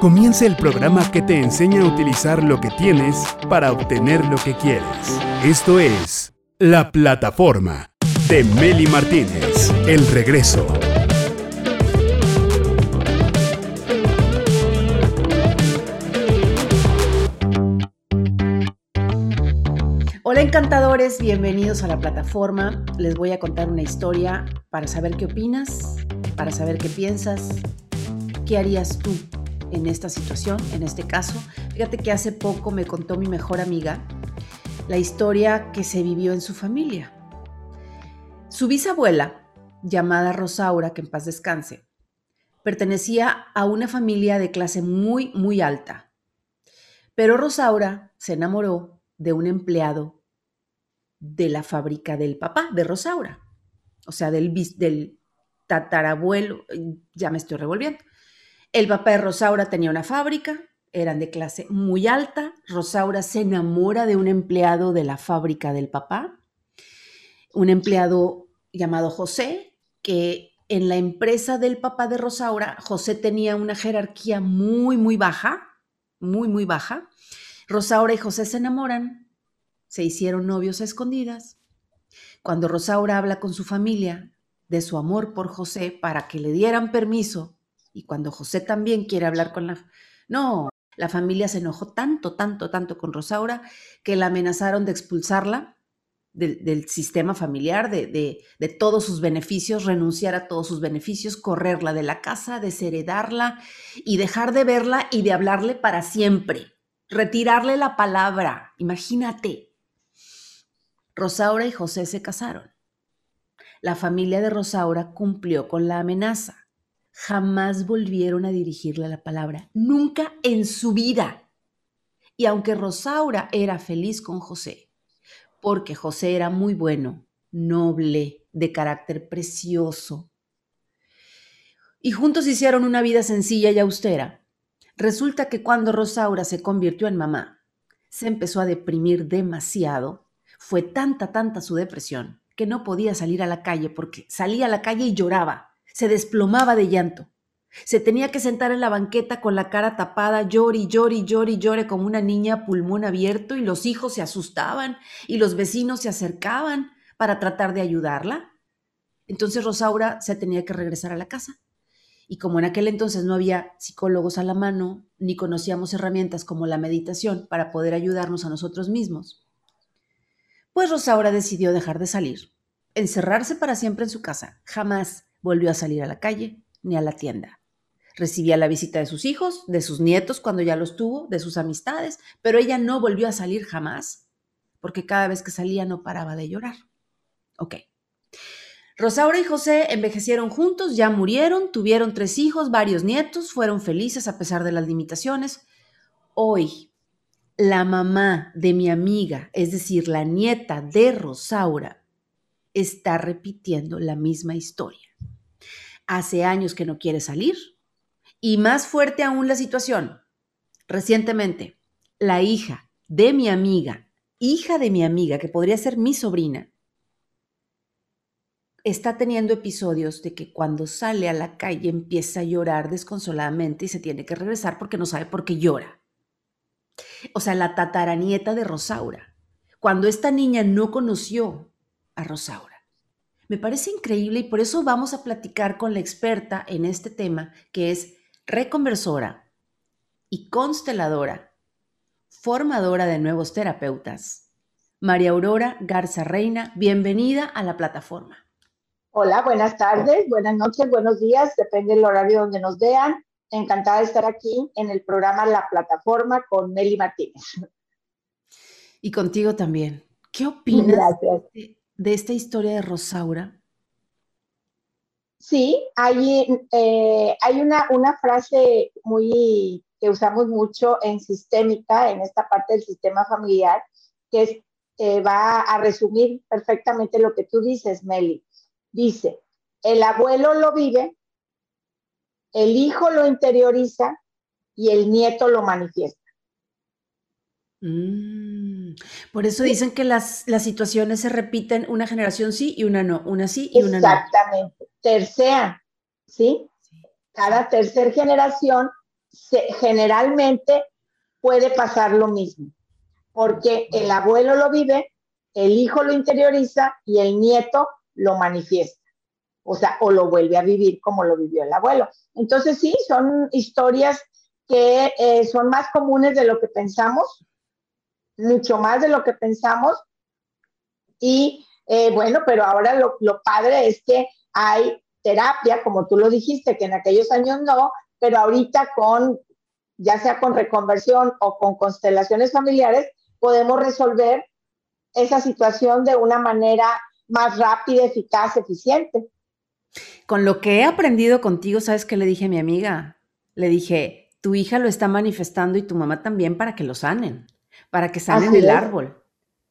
Comienza el programa que te enseña a utilizar lo que tienes para obtener lo que quieres. Esto es La Plataforma de Meli Martínez. El regreso. Hola encantadores, bienvenidos a la plataforma. Les voy a contar una historia para saber qué opinas, para saber qué piensas, qué harías tú en esta situación, en este caso. Fíjate que hace poco me contó mi mejor amiga la historia que se vivió en su familia. Su bisabuela, llamada Rosaura, que en paz descanse, pertenecía a una familia de clase muy, muy alta. Pero Rosaura se enamoró de un empleado de la fábrica del papá de Rosaura, o sea, del, del tatarabuelo, ya me estoy revolviendo. El papá de Rosaura tenía una fábrica, eran de clase muy alta. Rosaura se enamora de un empleado de la fábrica del papá, un empleado llamado José, que en la empresa del papá de Rosaura, José tenía una jerarquía muy, muy baja, muy, muy baja. Rosaura y José se enamoran, se hicieron novios a escondidas. Cuando Rosaura habla con su familia de su amor por José para que le dieran permiso y cuando José también quiere hablar con la... No, la familia se enojó tanto, tanto, tanto con Rosaura que la amenazaron de expulsarla del, sistema familiar, de, de, de, todos sus beneficios, renunciar a todos sus beneficios, correrla de la casa, desheredarla y dejar de verla y de hablarle para siempre, retirarle la palabra. Imagínate. Rosaura y José se casaron. La familia de Rosaura cumplió con la amenaza jamás volvieron a dirigirle la palabra, nunca en su vida. Y aunque Rosaura era feliz con José, porque José era muy bueno, noble, de carácter precioso, y juntos hicieron una vida sencilla y austera, resulta que cuando Rosaura se convirtió en mamá, se empezó a deprimir demasiado, fue tanta, tanta su depresión, que no podía salir a la calle porque salía a la calle y lloraba se desplomaba de llanto. Se tenía que sentar en la banqueta con la cara tapada, llori, llori, llori, llore como una niña pulmón abierto y los hijos se asustaban y los vecinos se acercaban para tratar de ayudarla. Entonces Rosaura se tenía que regresar a la casa. Y como en aquel entonces no había psicólogos a la mano, ni conocíamos herramientas como la meditación para poder ayudarnos a nosotros mismos, pues Rosaura decidió dejar de salir, encerrarse para siempre en su casa, jamás volvió a salir a la calle ni a la tienda. Recibía la visita de sus hijos, de sus nietos cuando ya los tuvo, de sus amistades, pero ella no volvió a salir jamás, porque cada vez que salía no paraba de llorar. Ok. Rosaura y José envejecieron juntos, ya murieron, tuvieron tres hijos, varios nietos, fueron felices a pesar de las limitaciones. Hoy, la mamá de mi amiga, es decir, la nieta de Rosaura, está repitiendo la misma historia hace años que no quiere salir. Y más fuerte aún la situación. Recientemente, la hija de mi amiga, hija de mi amiga, que podría ser mi sobrina, está teniendo episodios de que cuando sale a la calle empieza a llorar desconsoladamente y se tiene que regresar porque no sabe por qué llora. O sea, la tataranieta de Rosaura. Cuando esta niña no conoció a Rosaura. Me parece increíble y por eso vamos a platicar con la experta en este tema, que es reconversora y consteladora, formadora de nuevos terapeutas. María Aurora Garza Reina, bienvenida a la plataforma. Hola, buenas tardes, buenas noches, buenos días, depende del horario donde nos vean. Encantada de estar aquí en el programa La Plataforma con Nelly Martínez. Y contigo también. ¿Qué opinas Gracias de esta historia de Rosaura? Sí, hay, eh, hay una, una frase muy que usamos mucho en sistémica, en esta parte del sistema familiar, que eh, va a resumir perfectamente lo que tú dices, Meli. Dice, el abuelo lo vive, el hijo lo interioriza y el nieto lo manifiesta. Mm, por eso dicen que las, las situaciones se repiten una generación sí y una no, una sí y una no. Exactamente, tercera, ¿sí? Cada tercera generación generalmente puede pasar lo mismo, porque el abuelo lo vive, el hijo lo interioriza y el nieto lo manifiesta. O sea, o lo vuelve a vivir como lo vivió el abuelo. Entonces, sí, son historias que eh, son más comunes de lo que pensamos, mucho más de lo que pensamos. Y eh, bueno, pero ahora lo, lo padre es que hay terapia, como tú lo dijiste, que en aquellos años no, pero ahorita con, ya sea con reconversión o con constelaciones familiares, podemos resolver esa situación de una manera más rápida, eficaz, eficiente. Con lo que he aprendido contigo, ¿sabes qué le dije a mi amiga? Le dije, tu hija lo está manifestando y tu mamá también para que lo sanen, para que sanen el árbol.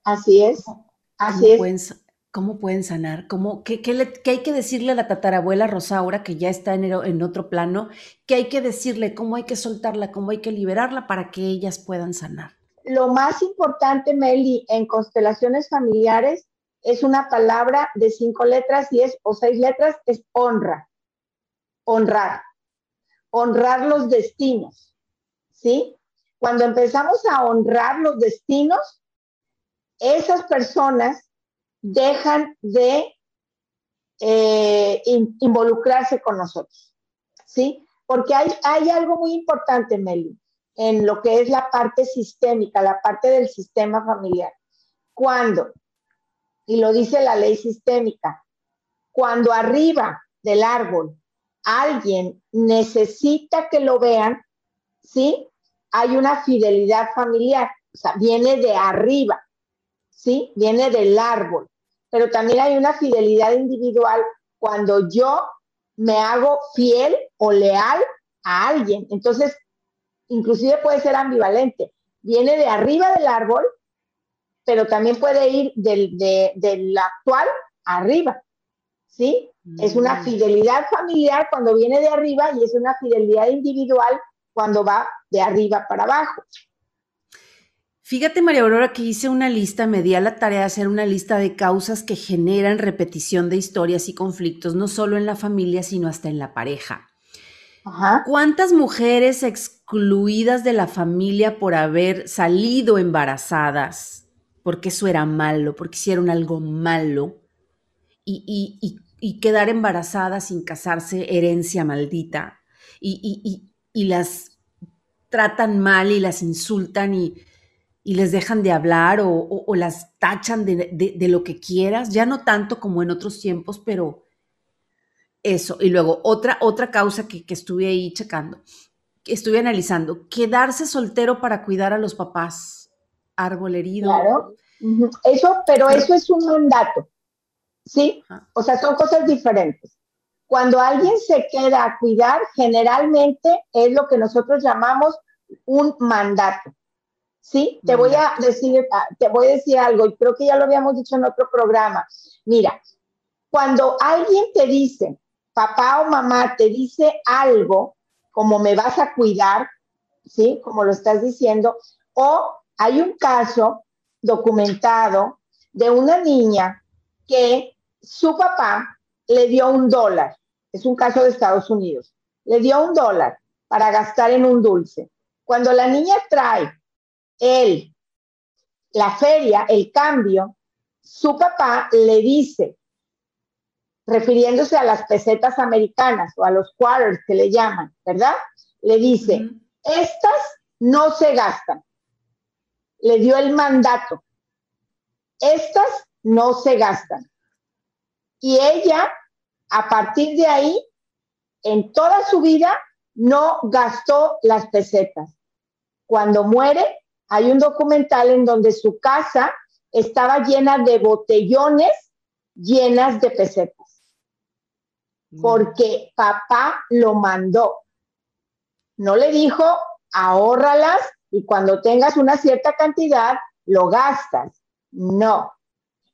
Así es. Así es. ¿Cómo pueden sanar? ¿Cómo, qué, hay que decirle a la tatarabuela Rosaura, que ya está en, en otro plano? ¿Qué hay que decirle? ¿Cómo hay que soltarla? ¿Cómo hay que liberarla para que ellas puedan sanar? Lo más importante, Meli, en constelaciones familiares es una palabra de cinco letras y es, o seis letras, es honra. Honrar. Honrar los destinos. ¿Sí? Cuando empezamos a honrar los destinos, esas personas dejan de eh, involucrarse con nosotros, ¿sí? Porque hay, hay algo muy importante, Meli, en lo que es la parte sistémica, la parte del sistema familiar. Cuando, y lo dice la ley sistémica, cuando arriba del árbol alguien necesita que lo vean, ¿sí? Hay una fidelidad familiar, o sea, viene de arriba. ¿sí? Viene del árbol. Pero también hay una fidelidad individual cuando yo me hago fiel o leal a alguien. Entonces, inclusive puede ser ambivalente. Viene de arriba del árbol, pero también puede ir del, de, actual arriba. ¿Sí? Es una mm. fidelidad familiar cuando viene de arriba y es una fidelidad individual cuando va de arriba para abajo. Fíjate, María Aurora, que hice una lista, me di a la tarea de hacer una lista de causas que generan repetición de historias y conflictos, no solo en la familia, sino hasta en la pareja. ¿Cuántas mujeres excluidas de la familia por haber salido embarazadas, porque eso era malo, porque hicieron algo malo, y, quedar embarazadas sin casarse, herencia maldita, y las tratan mal y las insultan y y les dejan de hablar o, las tachan de, lo que quieras, ya no tanto como en otros tiempos, pero eso. Y luego otra, otra causa que, estuve ahí checando, que estuve analizando, quedarse soltero para cuidar a los papás, árbol herido. Claro, eso, pero eso es un mandato, ¿sí? O sea, son cosas diferentes. Cuando alguien se queda a cuidar, generalmente es lo que nosotros llamamos un mandato. ¿sí? Te voy a decir, ah, te voy a decir algo, y creo que ya lo habíamos dicho en otro programa. Mira, cuando alguien te dice, papá o mamá te dice algo, como me vas a cuidar, ¿sí? Como lo estás diciendo, o hay un caso documentado de una niña que su papá le dio un dólar, es un caso de Estados Unidos, le dio un dólar para gastar en un dulce. Cuando la niña trae él, la feria, el cambio, su papá le dice, refiriéndose a las pesetas americanas o a los quarters que le llaman, ¿verdad? Le dice, estas no se gastan. Le dio el mandato. Estas no se gastan. Y ella, a partir de ahí, en toda su vida, no gastó las pesetas. Cuando muere, hay un documental en donde su casa estaba llena de botellones llenas de pesetas, mm. porque papá lo mandó. No le dijo, ahórralas y cuando tengas una cierta cantidad, lo gastas. No.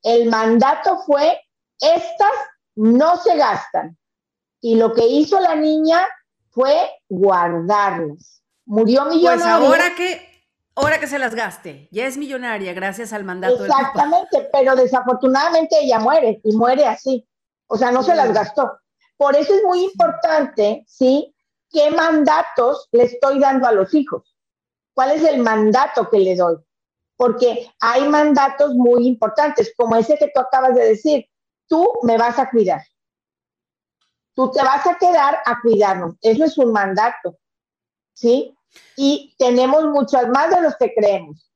El mandato fue, estas no se gastan. Y lo que hizo la niña fue guardarlas. Murió pues millonaria. Pues ahora que Ahora que se las gaste, ya es millonaria gracias al mandato. Exactamente, pero desafortunadamente ella muere y muere así. O sea, no se las gastó. Por eso es muy importante, ¿sí? ¿qué mandatos le estoy dando a los hijos? ¿Cuál es el mandato que le doy? Porque hay mandatos muy importantes, como ese que tú acabas de decir, tú me vas a cuidar. Tú te vas a quedar a cuidarnos. Eso es un mandato. ¿Sí? Y tenemos muchas más de los que creemos.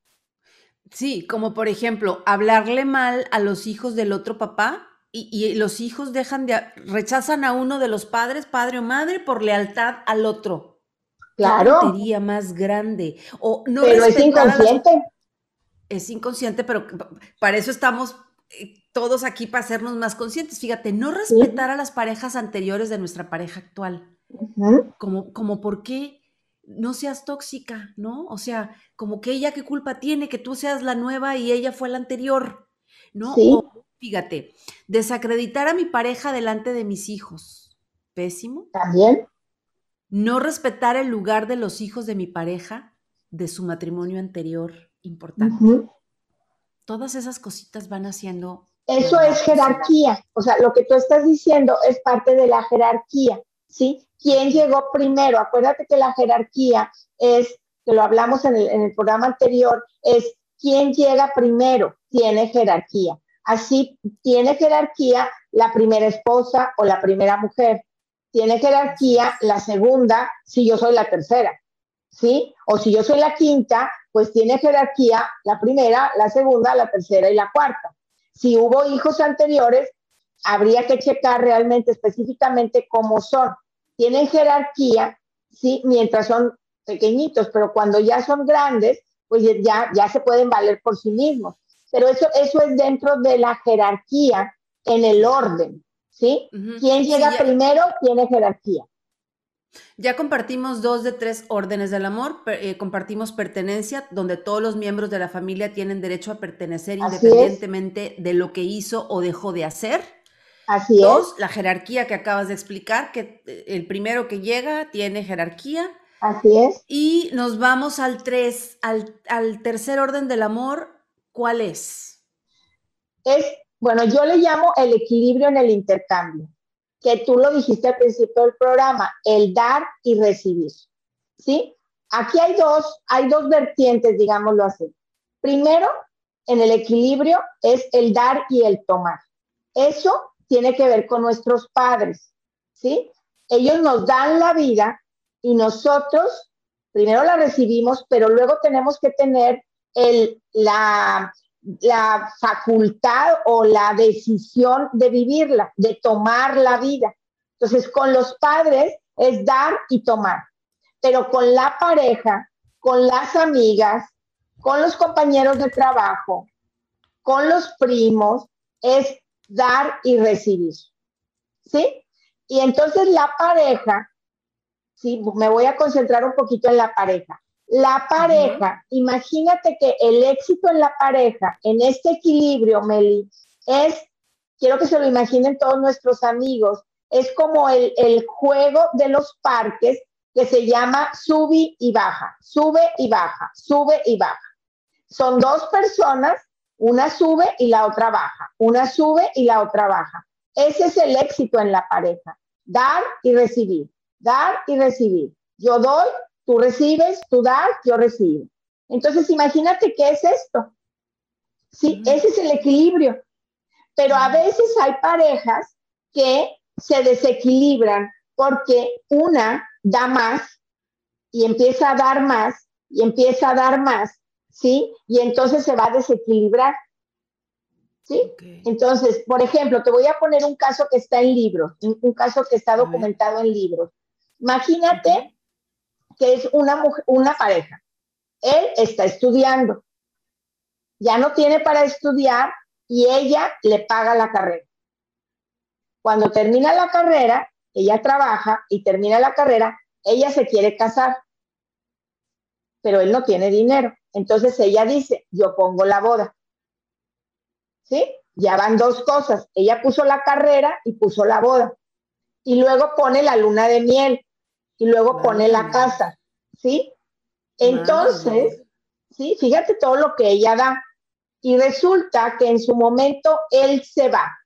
Sí, como por ejemplo, hablarle mal a los hijos del otro papá y, los hijos dejan de, rechazan a uno de los padres, padre o madre, por lealtad al otro. Claro. Qué más grande. O no pero es inconsciente. Es inconsciente, pero para eso estamos eh, todos aquí para hacernos más conscientes. Fíjate, no respetar a las parejas anteriores de nuestra pareja actual. Como, como por qué no seas tóxica, ¿no? O sea, como que ella qué culpa tiene que tú seas la nueva y ella fue la anterior, ¿no? fíjate, desacreditar a mi pareja delante de mis hijos, pésimo. También. No respetar el lugar de los hijos de mi pareja, de su matrimonio anterior, importante. Todas esas cositas van haciendo. Eso es jerarquía. O sea, lo que tú estás diciendo es parte de la jerarquía, ¿sí? ¿Quién llegó primero? Acuérdate que la jerarquía es, que lo hablamos en el, en el programa anterior, es quién llega primero, tiene jerarquía. Así tiene jerarquía la primera esposa o la primera mujer. Tiene jerarquía la segunda si yo soy la tercera. ¿Sí? O si yo soy la quinta, pues tiene jerarquía la primera, la segunda, la tercera y la cuarta. Si hubo hijos anteriores, habría que checar realmente específicamente cómo son. Tienen jerarquía, sí, mientras son pequeñitos, pero cuando ya son grandes, pues ya, ya se pueden valer por sí mismos pero eso, eso es dentro de la jerarquía en el orden, ¿sí? Quien llega primero tiene jerarquía. Ya compartimos dos de tres órdenes del amor, eh, compartimos pertenencia, donde todos los miembros de la familia tienen derecho a pertenecer independientemente de lo que hizo o dejó de hacer. Así Dos, la jerarquía que acabas de explicar, que eh, el primero que llega tiene jerarquía. Así es. Y nos vamos al tres, al, al tercer orden del amor, ¿Cuál es? Es, bueno, yo le llamo el equilibrio en el intercambio, que tú lo dijiste al principio del programa, el dar y recibir. ¿Sí? Aquí hay dos, hay dos vertientes, digámoslo así. Primero, en el equilibrio es el dar y el tomar. Eso tiene que ver con nuestros padres, ¿sí? Ellos nos dan la vida y nosotros primero la recibimos, pero luego tenemos que tener la, la facultad o la decisión de vivirla, de tomar la vida. Entonces, con los padres es dar y tomar, pero con la pareja, con las amigas, con los compañeros de trabajo, con los primos, es dar y recibir. ¿Sí? Y entonces la pareja, sí, me voy a concentrar un poquito en la pareja. La pareja, imagínate que el éxito en la pareja, en este equilibrio, Meli, es, quiero que se lo imaginen todos nuestros amigos, es como el, el juego de los parques que se llama sube y baja, sube y baja, sube y baja. Son dos personas, una sube y la otra baja, una sube y la otra baja. Ese es el éxito en la pareja, dar y recibir, dar y recibir. Yo doy, Tú recibes, tú das, yo recibo. Entonces, imagínate qué es esto. Sí, ese es el equilibrio. Pero a veces hay parejas que se desequilibran porque una da más y empieza a dar más y empieza a dar más, ¿sí? Y entonces se va a desequilibrar. ¿Sí? Entonces, por ejemplo, te voy a poner un caso que está en libros, un, caso que está documentado en libros. Imagínate que es una, una pareja. Él está estudiando, ya no tiene para estudiar y ella le paga la carrera. Cuando termina la carrera, ella trabaja y termina la carrera, ella se quiere casar, pero él no tiene dinero. Entonces ella dice, yo pongo la boda. ¿Sí? Ya van dos cosas. Ella puso la carrera y puso la boda. Y luego pone la luna de miel y luego pone la casa, ¿sí? Entonces, ¿sí? Fíjate todo lo que ella da. Y resulta que en su momento él se va,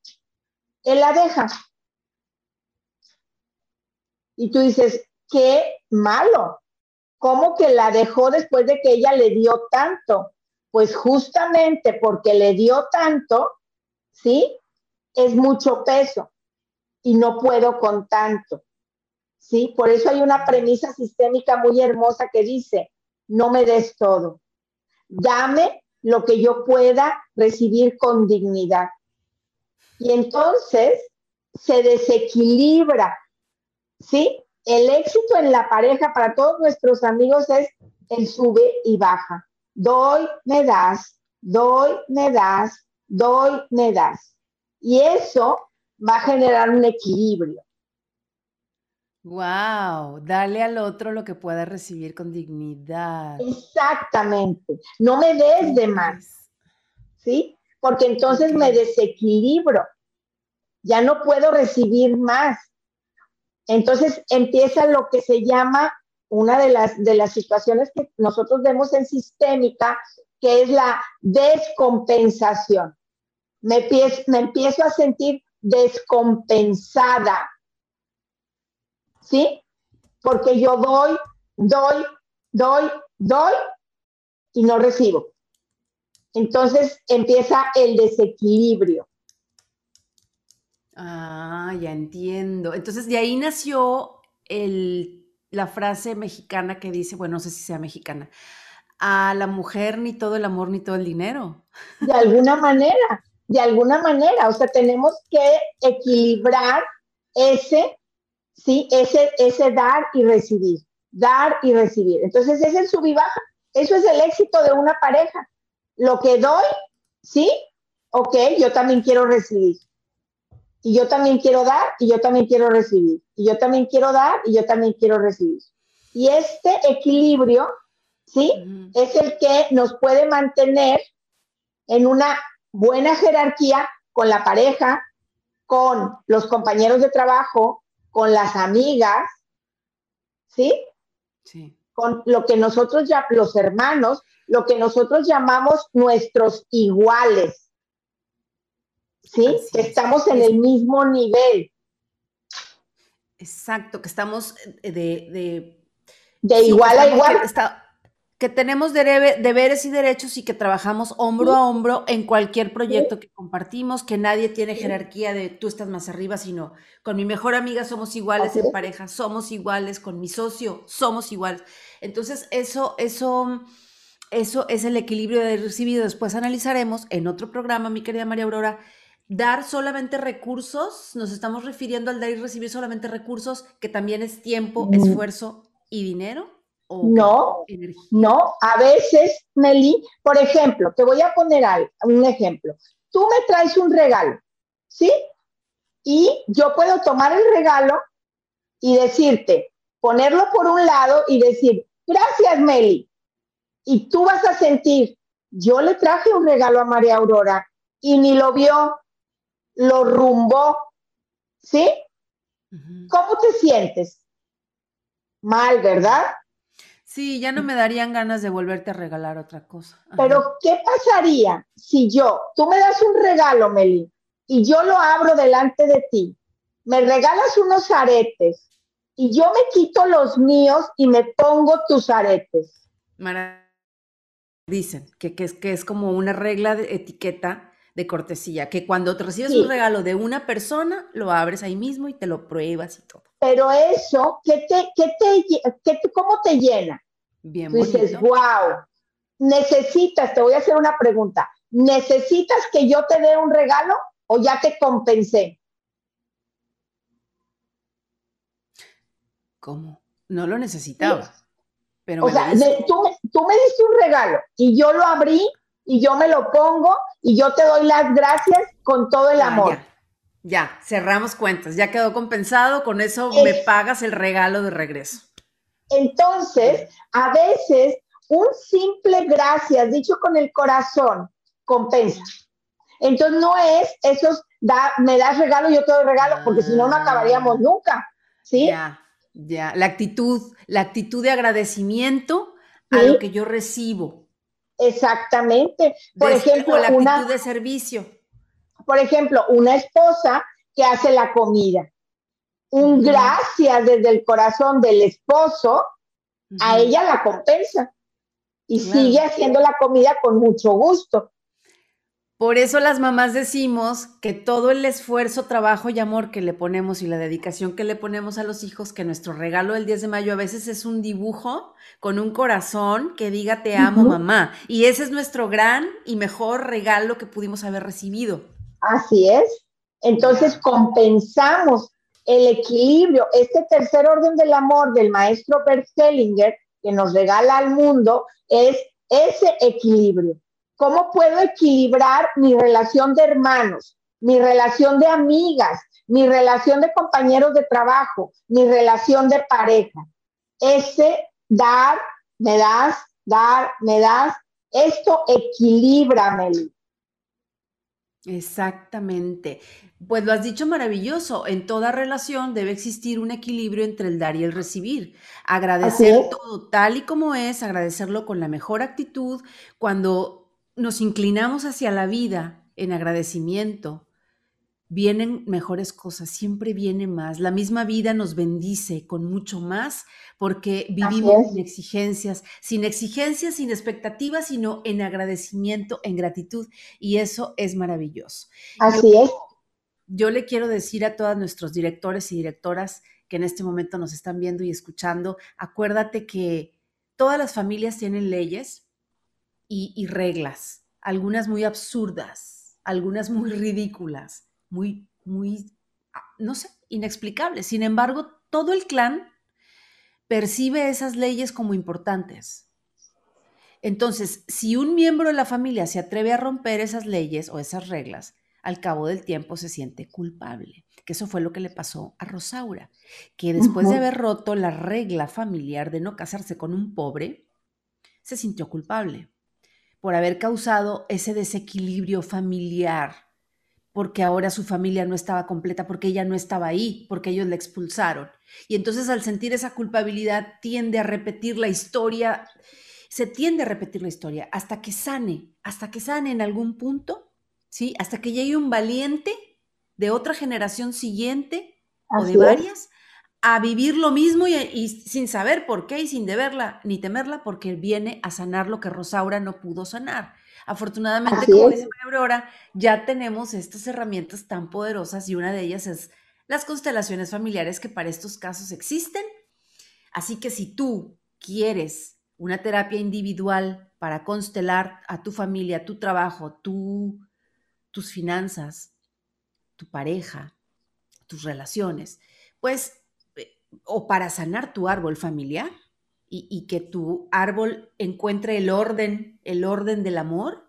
él la deja. Y tú dices, qué malo. ¿Cómo que la dejó después de que ella le dio tanto? Pues justamente porque le dio tanto, ¿sí? Es mucho peso y no puedo con tanto. ¿Sí? Por eso hay una premisa sistémica muy hermosa que dice, no me des todo, dame lo que yo pueda recibir con dignidad. Y entonces se desequilibra, ¿sí? El éxito en la pareja para todos nuestros amigos es el sube y baja. Doy, me das, doy, me das, doy, me das. Y eso va a generar un equilibrio. Wow, darle al otro lo que pueda recibir con dignidad. Exactamente. No me des de más. ¿Sí? Porque entonces me desequilibro. Ya no puedo recibir más. Entonces empieza lo que se llama una de las, de las situaciones que nosotros vemos en sistémica, que es la descompensación. Me, me empiezo a sentir descompensada. ¿Sí? Porque yo doy, doy, doy, doy y no recibo. Entonces empieza el desequilibrio. Ah, ya entiendo. Entonces de ahí nació la frase mexicana que dice, bueno, no sé si sea mexicana, a la mujer ni todo el amor ni todo el dinero. De alguna manera, de alguna manera, o sea, tenemos que equilibrar ese, sí, ese, ese dar y recibir, dar y recibir. Entonces, ese es el sub y baja. Eso es el éxito de una pareja. Lo que doy, sí, ok, yo también quiero recibir. Y yo también quiero dar y yo también quiero recibir. Y yo también quiero dar y yo también quiero recibir. Y este equilibrio, ¿sí? Es el que nos puede mantener en una buena jerarquía con la pareja, con los compañeros de trabajo, con las amigas, ¿sí? Sí. Con lo que nosotros ya, los hermanos, lo que nosotros llamamos nuestros iguales, ¿sí? Que estamos en el mismo nivel. Exacto, que estamos de... De, de igual a igual que tenemos deberes y derechos y que trabajamos hombro a hombro en cualquier proyecto que compartimos, que nadie tiene jerarquía de tú estás más arriba, sino con mi mejor amiga somos iguales en pareja, somos iguales, con mi socio somos iguales. Entonces, eso, eso, eso es el equilibrio de recibido. Después analizaremos en otro programa, mi querida María Aurora, dar solamente recursos, nos estamos refiriendo al dar y recibir solamente recursos, que también es tiempo, esfuerzo y dinero no, no, a veces, Meli, por ejemplo, te voy a poner un ejemplo. Tú me traes un regalo, ¿sí? Y yo puedo tomar el regalo y decirte, ponerlo por un lado y decir, gracias, Meli. Y tú vas a sentir, yo le traje un regalo a María Aurora y ni lo vio, lo rumbó, ¿sí? ¿Cómo te sientes? Mal, ¿verdad? Sí, ya no me darían ganas de volverte a regalar otra cosa. Pero, ¿qué pasaría si yo, tú me das un regalo, Meli, y yo lo abro delante de ti, me regalas unos aretes y yo me quito los míos y me pongo tus aretes? Dicen que, es, que es como una regla de etiqueta de cortesía, que cuando te recibes un regalo de una persona, lo abres ahí mismo y te lo pruebas y todo pero eso, ¿qué te, qué te, ¿cómo te llena? Bien, dices, wow, necesitas, te voy a hacer una pregunta, ¿necesitas que yo te dé un regalo o ya te compensé? ¿Cómo? No lo necesitaba. Pero o sea, tú, tú me diste un regalo y yo lo abrí y yo me lo pongo y yo te doy las gracias con todo el amor. Ya, cerramos cuentas, ya quedó compensado, con eso me pagas el regalo de regreso. Entonces, a veces un simple gracias dicho con el corazón compensa. Entonces no es esos, da, me das regalo, yo te doy regalo, porque si no, no acabaríamos ah. nunca. ¿Sí? Ya, ya. La actitud, la actitud de agradecimiento a lo que yo recibo. Exactamente. Por ejemplo, la actitud de servicio. por ejemplo, una esposa que hace la comida, un gracias desde el corazón del esposo, a ella la compensa. Y sigue haciendo la comida con mucho gusto. Por eso las mamás decimos que todo el esfuerzo, trabajo y amor que le ponemos y la dedicación que le ponemos a los hijos, que nuestro regalo del 10 de mayo a veces es un dibujo con un corazón que diga te amo mamá. Y ese es nuestro gran y mejor regalo que pudimos haber recibido. Así es. Entonces compensamos el equilibrio, este tercer orden del amor del maestro Bert Hellinger que nos regala al mundo es ese equilibrio. ¿Cómo puedo equilibrar mi relación de hermanos, mi relación de amigas, mi relación de compañeros de trabajo, mi relación de pareja? Ese dar, me das, dar, me das, esto equilibra, Meli. Exactamente. Pues lo has dicho maravilloso. En toda relación debe existir un equilibrio entre el dar y el recibir. Agradecer todo tal y como es, agradecerlo con la mejor actitud. Cuando nos inclinamos hacia la vida en agradecimiento, vienen mejores cosas, siempre viene más. La misma vida nos bendice con mucho más porque vivimos sin exigencias, sin exigencias, sin expectativas, sino en agradecimiento, en gratitud. Y eso es maravilloso. Así es. Yo le quiero decir a todos nuestros directores y directoras que en este momento nos están viendo y escuchando, acuérdate que todas las familias tienen leyes y, y reglas, algunas muy absurdas, algunas muy ridículas muy, muy, ah, no sé, inexplicable. Sin embargo, todo el clan percibe esas leyes como importantes. Entonces, si un miembro de la familia se atreve a romper esas leyes o esas reglas, al cabo del tiempo se siente culpable. Que eso fue lo que le pasó a Rosaura, que después de haber roto la regla familiar de no casarse con un pobre, se sintió culpable por haber causado ese desequilibrio familiar porque ahora su familia no estaba completa, porque ella no estaba ahí, porque ellos la expulsaron. Y entonces al sentir esa culpabilidad tiende a repetir la historia, se tiende a repetir la historia hasta que sane, hasta que sane en algún punto, ¿sí? Hasta que llegue un valiente de otra generación siguiente o de varias a vivir lo mismo y, y, sin saber por qué y sin deberla ni temerla porque viene a sanar lo que Rosaura no pudo sanar. Afortunadamente, como dice Aurora, ya tenemos estas herramientas tan poderosas y una de ellas es las constelaciones familiares que para estos casos existen. Así que si tú quieres una terapia individual para constelar a tu familia, tu trabajo, tu, tus finanzas, tu pareja, tus relaciones, pues, o para sanar tu árbol familiar, y, que tu árbol encuentre el orden, el orden del amor,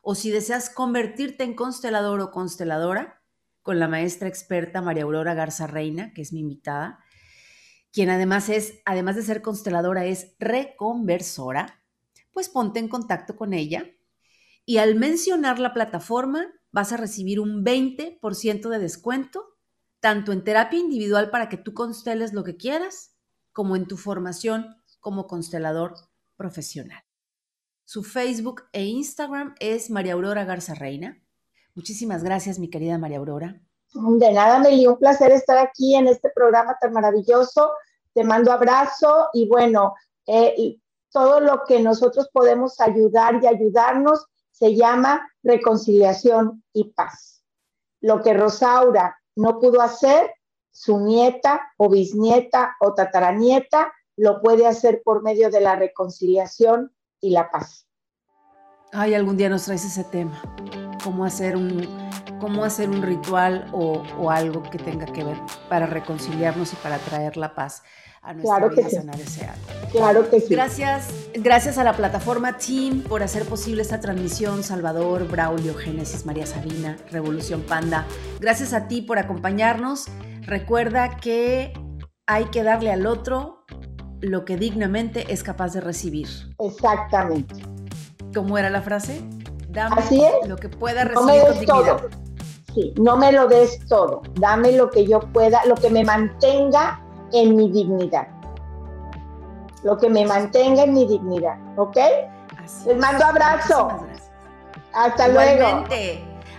o si deseas convertirte en constelador o consteladora, con la maestra experta María Aurora Garza Reina, que es mi invitada, quien además es, además de ser consteladora, es reconversora, pues ponte en contacto con ella y al mencionar la plataforma vas a recibir un 20% de descuento, tanto en terapia individual para que tú consteles lo que quieras, como en tu formación como constelador profesional. Su Facebook e Instagram es María Aurora Garza Reina. Muchísimas gracias, mi querida María Aurora. De nada, Meli, un placer estar aquí en este programa tan maravilloso. Te mando abrazo y bueno, eh, todo lo que nosotros podemos ayudar y ayudarnos se llama reconciliación y paz. Lo que Rosaura no pudo hacer, su nieta o bisnieta o tataranieta lo puede hacer por medio de la reconciliación y la paz. Ay, algún día nos traes ese tema, cómo hacer un, cómo hacer un ritual o, algo que tenga que ver para reconciliarnos y para traer la paz a nuestra claro vida, sanar ese algo. Claro que sí. Gracias, gracias a la plataforma Team por hacer posible esta transmisión. Salvador, Braulio, Génesis, María Sabina, Revolución Panda. Gracias a ti por acompañarnos. Recuerda que hay que darle al otro lo que dignamente es capaz de recibir. Exactamente. ¿Cómo era la frase? Dame Así es. lo que pueda recibir no me Todo. Sí, no me lo des todo. Dame lo que yo pueda, lo que me mantenga en mi dignidad. Lo que me mantenga en mi dignidad, ¿ok? Les mando abrazo. Hasta luego.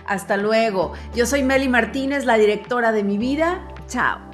Hasta luego. Yo soy Meli Martínez, la directora de mi vida. Chao.